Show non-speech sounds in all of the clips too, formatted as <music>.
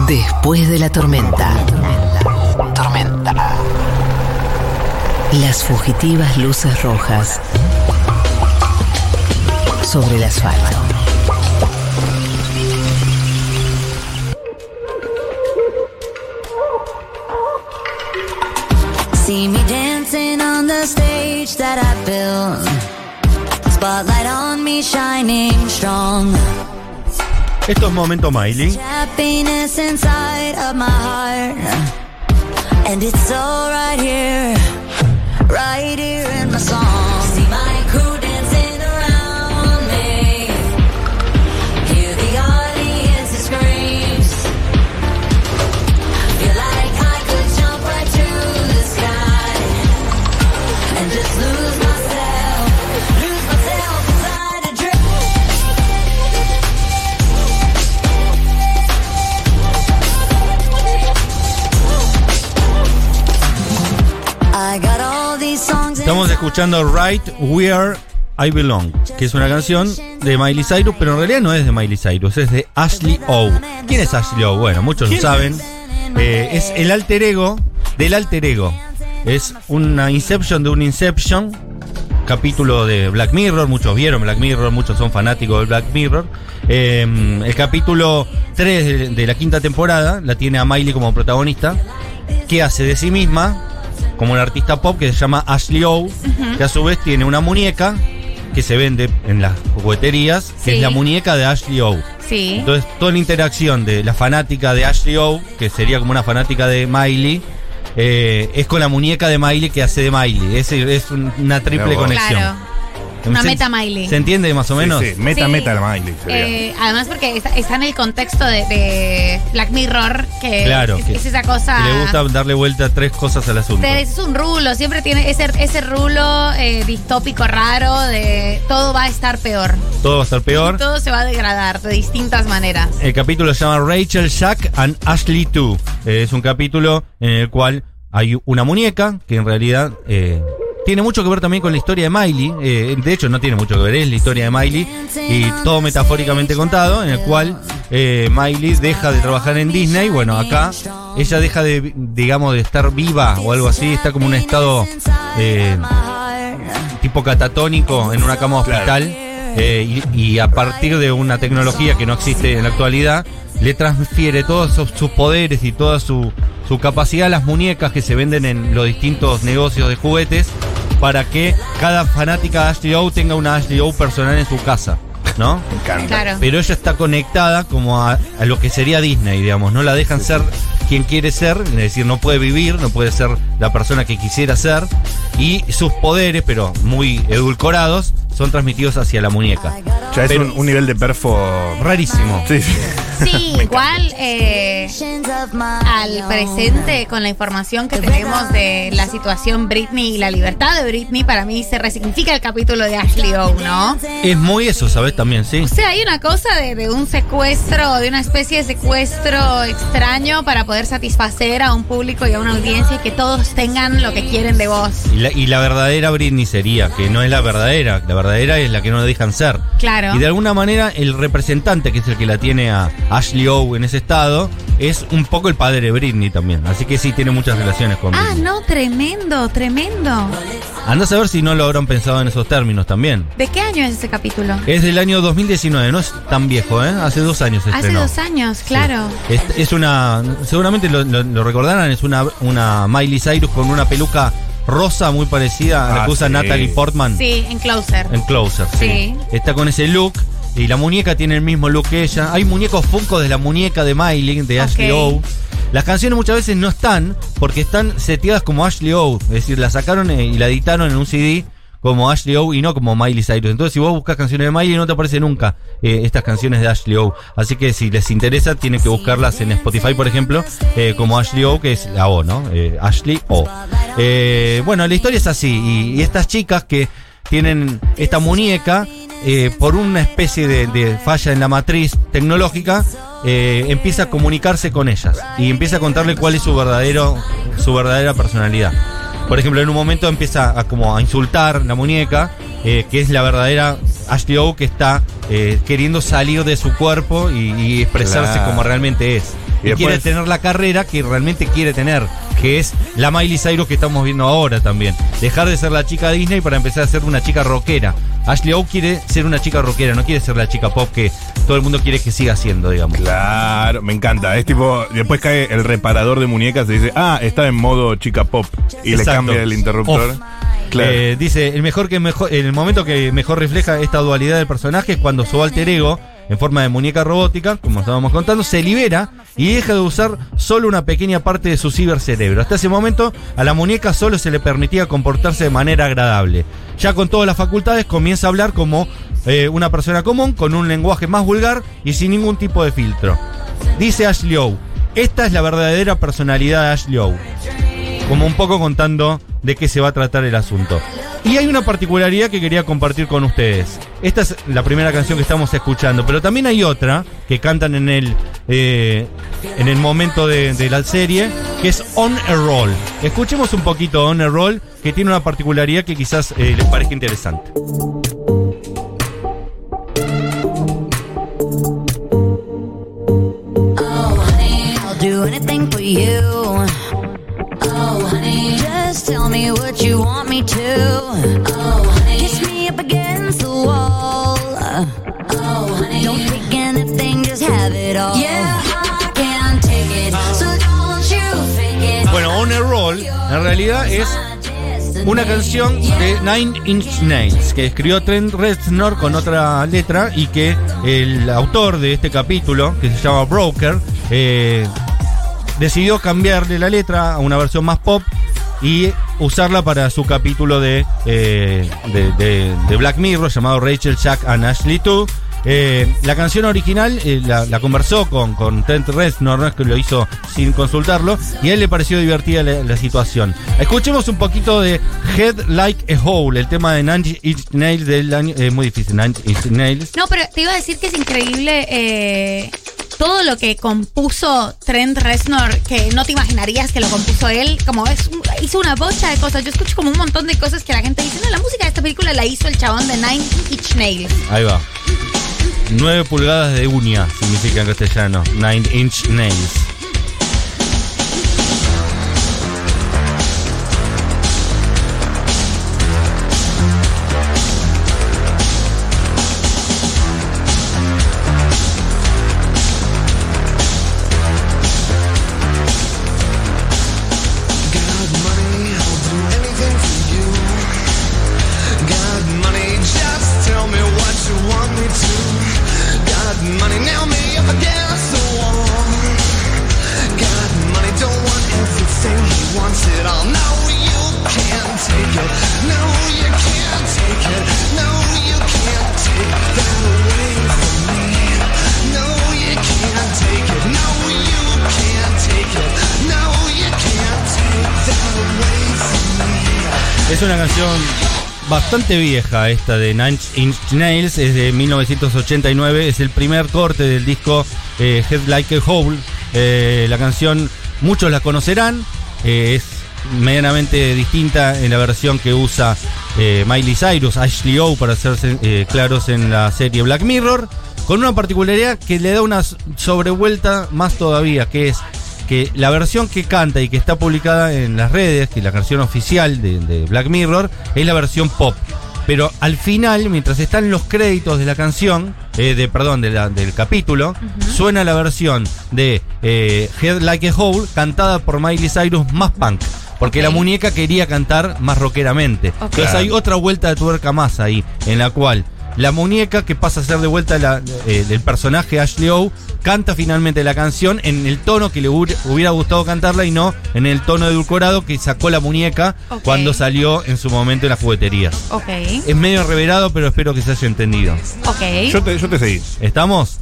Después de la tormenta. Tormenta. Las fugitivas luces rojas sobre el asfalto. See me dancing on the stage that I built. Spotlight on me shining strong. Esto es Momento Miley. And it's all right here. Right here in my song. Escuchando Right Where I Belong, que es una canción de Miley Cyrus, pero en realidad no es de Miley Cyrus, es de Ashley O. ¿Quién es Ashley O? Bueno, muchos lo saben. Eh, es el alter ego del alter ego. Es una Inception de un Inception, capítulo de Black Mirror. Muchos vieron Black Mirror, muchos son fanáticos de Black Mirror. Eh, el capítulo 3 de, de la quinta temporada la tiene a Miley como protagonista, que hace de sí misma como un artista pop que se llama Ashley O, que a su vez tiene una muñeca que se vende en las jugueterías, que Sí. es la muñeca de Ashley O. Sí. Entonces, toda la interacción de la fanática de Ashley O, que sería como una fanática de Miley, eh, es con la muñeca de Miley que hace de Miley. Es, es un- una triple conexión. Claro. Una ¿Se- meta Miley. ¿Se entiende más o menos? Sí, sí, meta, Sí. meta la Miley. Eh, además porque está, está en el contexto de, de Black Mirror, que Claro, es, que- es esa cosa... Que le gusta darle vuelta a tres cosas al asunto. de- es un rulo, siempre tiene ese, ese rulo eh, distópico raro de todo va a estar peor. Todo va a estar peor. Todo se va a degradar de distintas maneras. El capítulo se llama Rachel, Jack and Ashley 2. Eh, es un capítulo en el cual hay una muñeca que en realidad eh, tiene mucho que ver también con la historia de Miley. Eh, de hecho, no tiene mucho que ver, es la historia de Miley y todo metafóricamente contado, en el cual eh, Miley deja de trabajar en Disney. Bueno, acá ella deja de, digamos, de estar viva o algo así, está como en un estado eh, tipo catatónico en una cama Claro. hospital eh, y, y a partir de una tecnología que no existe en la actualidad le transfiere todos sus, sus poderes y toda su, su capacidad a las muñecas que se venden en los distintos negocios de juguetes para que cada fanática de Ashley O tenga una Ashley O personal en su casa, ¿no? <laughs> Me encanta. Claro. Pero ella está conectada como a, a lo que sería Disney, digamos. No la dejan ser quien quiere ser, es decir, no puede vivir, no puede ser la persona que quisiera ser. Y sus poderes, pero muy edulcorados, son transmitidos hacia la muñeca. Ya es un, un nivel de perfo. Rarísimo. Sí, sí. Sí, <laughs> igual eh, al presente con la información que tenemos de la situación Britney y la libertad de Britney, para mí se resignifica el capítulo de Ashley O, ¿no? Es muy eso, ¿sabes? También, sí. O sea, hay una cosa de, de un secuestro, de una especie de secuestro extraño para poder satisfacer a un público y a una audiencia y que todos tengan lo que quieren de vos. Y la, y la verdadera Britney sería, que no es la verdadera, la verdadera es la que no la dejan ser. Claro. Y de alguna manera el representante, que es el que la tiene a Ashley O en ese estado, es un poco el padre de Britney también. Así que sí tiene muchas relaciones con Ah, Britney. no, tremendo, tremendo. Andás a ver si no lo habrán pensado en esos términos también. ¿De qué año es ese capítulo? Es del año 2019, no es tan viejo, ¿eh? Hace dos años Hace estrenó. dos años, claro. Sí. Es, es una, seguramente lo, lo- lo recordarán, es una, una Miley Cyrus con una peluca rosa muy parecida a la Ah, que usa sí. Natalie Portman Sí, en Closer. en Closer. Sí. Sí. Está con ese look y la muñeca tiene el mismo look que ella. Hay muñecos Funko de la muñeca de Miley, de Ashley. O. Las canciones muchas veces no están porque están seteadas como Ashley O. Es decir, la sacaron y la editaron en un CD como Ashley O y no como Miley Cyrus. Entonces, si vos buscas canciones de Miley, no te aparece nunca eh, estas canciones de Ashley O. Así que si les interesa, tienen que buscarlas en Spotify, por ejemplo, eh, como Ashley O, que es la O, ¿no? Eh, Ashley O. Eh, bueno, la historia es así. Y, y estas chicas que tienen esta muñeca, eh, por una especie de, de falla en la matriz tecnológica, eh, empieza a comunicarse con ellas y empieza a contarle cuál es su verdadero, su verdadera personalidad. Por ejemplo, en un momento empieza a como a insultar la muñeca, eh, que es la verdadera Ashley O que está eh, queriendo salir de su cuerpo y, y expresarse Claro. como realmente es. Y quiere tener la carrera que realmente quiere tener, que es la Miley Cyrus que estamos viendo ahora también. Dejar de ser la chica Disney para empezar a ser una chica rockera. Ashley O quiere ser una chica rockera, no quiere ser la chica pop que todo el mundo quiere que siga siendo, digamos. Claro, me encanta. Es tipo, después cae el reparador de muñecas y dice, ah, está en modo chica pop. Y le cambia el interruptor. Off. Claro. Eh, dice, el mejor que mejor, el momento que mejor refleja esta dualidad del personaje es cuando su alter ego, en forma de muñeca robótica, como estábamos contando, se libera y deja de usar solo una pequeña parte de su cibercerebro. Hasta ese momento, a la muñeca solo se le permitía comportarse de manera agradable. Ya con todas las facultades comienza a hablar como eh, una persona común, con un lenguaje más vulgar y sin ningún tipo de filtro. Dice Ashley O, esta es la verdadera personalidad de Ashley O como un poco contando de qué se va a tratar el asunto. Y hay una particularidad que quería compartir con ustedes. Esta es la primera canción que estamos escuchando, pero también hay otra que cantan en el, eh, en el momento de, la serie, que es On a Roll. Escuchemos un poquito On a Roll, que tiene una particularidad que quizás eh, les parezca interesante. Do anything for you. Realidad es una canción de Nine Inch Nails que escribió Trent Reznor con otra letra y que el autor de este capítulo, que se llama Broker, eh, decidió cambiarle la letra a una versión más pop y usarla para su capítulo de, eh, de, de- de Black Mirror llamado Rachel, Jack and Ashley 2. Eh, la canción original eh, la, la conversó con, con Trent Reznor, no es que lo hizo sin consultarlo, y a él le pareció divertida la, la situación. Escuchemos un poquito de Head Like a Hole, el tema de Nine Inch Nails del año. Es muy difícil, Nine Inch Nails. No, pero te iba a decir que es increíble eh, todo lo que compuso Trent Reznor, que no te imaginarías que lo compuso él. Como es, hizo una bocha de cosas. Yo escucho como un montón de cosas que la gente dice, no, la música de esta película la hizo el chabón de Nine Inch Nails. Ahí va. 9 pulgadas de uña significa en castellano. Nine Inch Nails. Es una canción bastante vieja esta de Nine Inch Nails, es de 1989, es el primer corte del disco eh, Head Like a Hole. Eh, la canción muchos la conocerán, eh, es medianamente distinta en la versión que usa Miley Cyrus, Ashley O, para eh, claros en la serie Black Mirror, con una particularidad que le da una sobrevuelta más todavía, que es que la versión que canta y que está publicada en las redes, que es la versión oficial de, de Black Mirror, es la versión pop. Pero al final, mientras están los créditos de la canción, eh, de perdón, de la- del capítulo, suena la versión de eh, Head Like a Hole cantada por Miley Cyrus más punk. Porque la muñeca quería cantar más rockeramente. Ok. Entonces hay otra vuelta de tuerca más ahí, en la cual la muñeca que pasa a ser de vuelta la, eh, del personaje Ashley O canta finalmente la canción en el tono que le hubiera gustado cantarla y no en el tono edulcorado que sacó la muñeca cuando salió en su momento en las jugueterías. Ok, Es medio reverado, pero espero que se haya entendido. ok. Yo te, yo te seguí. ¿Estamos?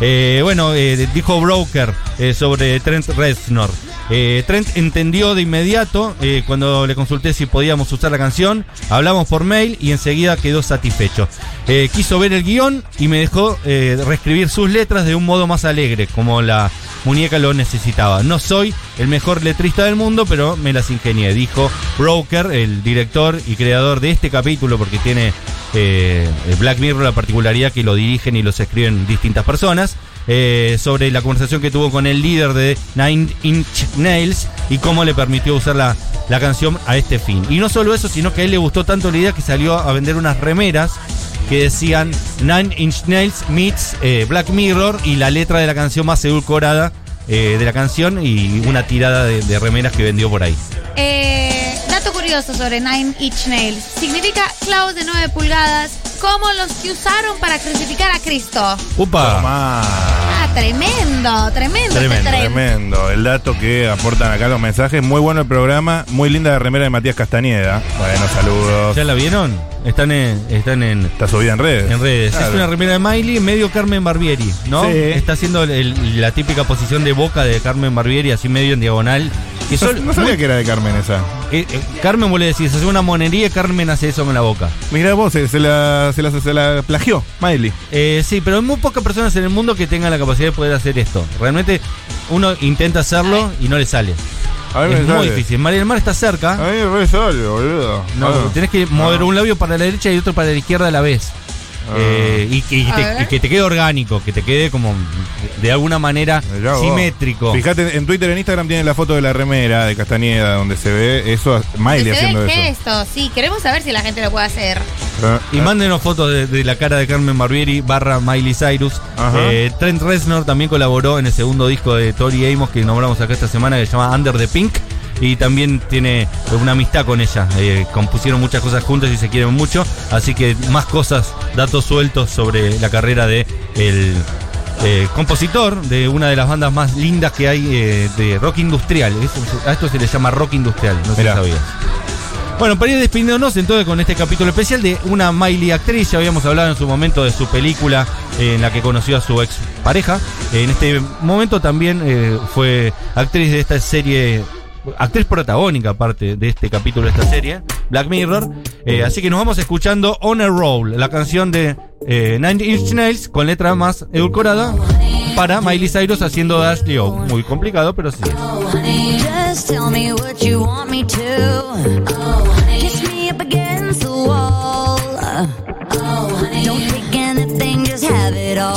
Eh, bueno, eh, dijo Broker eh, sobre Trent Reznor. Eh, Trent entendió de inmediato eh, cuando le consulté si podíamos usar la canción. Hablamos por mail y enseguida quedó satisfecho. Eh, quiso ver el guion y me dejó reescribir sus letras de un modo más alegre, como la muñeca lo necesitaba. No soy el mejor letrista del mundo, pero me las ingenié, dijo Broker, el director y creador de este capítulo, porque tiene Black Mirror, la particularidad que lo dirigen y los escriben distintas personas. Eh, sobre la conversación que tuvo con el líder de Nine Inch Nails y cómo le permitió usar la, la canción a este fin. Y no solo eso, sino que a él le gustó tanto la idea que salió a vender unas remeras que decían Nine Inch Nails meets eh, Black Mirror y la letra de la canción más edulcorada eh, de la canción y una tirada de, remeras que vendió por ahí. Dato curioso sobre Nine Inch Nails. Significa clavos de 9 pulgadas, como los que usaron para crucificar a Cristo. ¡Upa! Ah, tremendo, tremendo. este Tremendo. Tremendo, el dato que aportan acá los mensajes. Muy bueno el programa, muy linda la remera de Matías Castañeda. Bueno, saludos. ¿Ya la vieron? Están en, están en, Está subida en redes. en redes. Claro. Es una remera de Miley, medio Carmen Barbieri, ¿no? Sí. Está haciendo el- la típica posición de boca de Carmen Barbieri, así medio en diagonal. No, sabía que era de Carmen esa. eh, eh, Carmen vos le decís, hace una monería, Carmen hace eso con la boca. Mirá vos, se, se la, se, la, se la plagió, Miley. Eh, sí, pero hay muy pocas personas en el mundo que tengan la capacidad de poder hacer esto. Realmente uno intenta hacerlo y no le sale. A mí Es me muy difícil. María del Mar está A cerca. mí me sale, boludo. No, Ah. tenés que mover un labio para la derecha y otro para la izquierda a la vez. Ah. Eh, y, que- y te, ver. y que te quede orgánico, que te quede como de alguna manera Mirá vos. simétrico. Fíjate, en Twitter, en Instagram tiene la foto de la remera de Castañeda, donde se ve eso, Miley Se ve haciendo el eso. gesto, sí. Queremos saber si la gente lo puede hacer. Ah, Y ah. mándenos fotos de, de la cara de Carmen Barbieri barra Miley Cyrus. Eh, Trent Reznor también colaboró en el segundo disco de Tori Amos que nombramos acá esta semana que se llama Under the Pink. Y también tiene una amistad con ella. Eh, compusieron muchas cosas juntos y se quieren mucho. Así que más cosas, datos sueltos sobre la carrera de el eh, compositor de una de las bandas más lindas que hay eh, de rock industrial. Eso- a esto se le llama rock industrial, no sé si sabías. Bueno, para ir despidiéndonos entonces con este capítulo especial de una Miley actriz, ya habíamos hablado en su momento de su película eh, en la que conoció a su ex pareja. En este momento también fue actriz de esta serie, actriz protagónica aparte de este capítulo de esta serie, Black Mirror. Eh, así que nos vamos escuchando On a Roll, la canción de eh, Nine Inch Nails con letra más edulcorada para Miley Cyrus haciendo de Ashley O. Muy complicado, pero sí. Don't take anything, just have it all.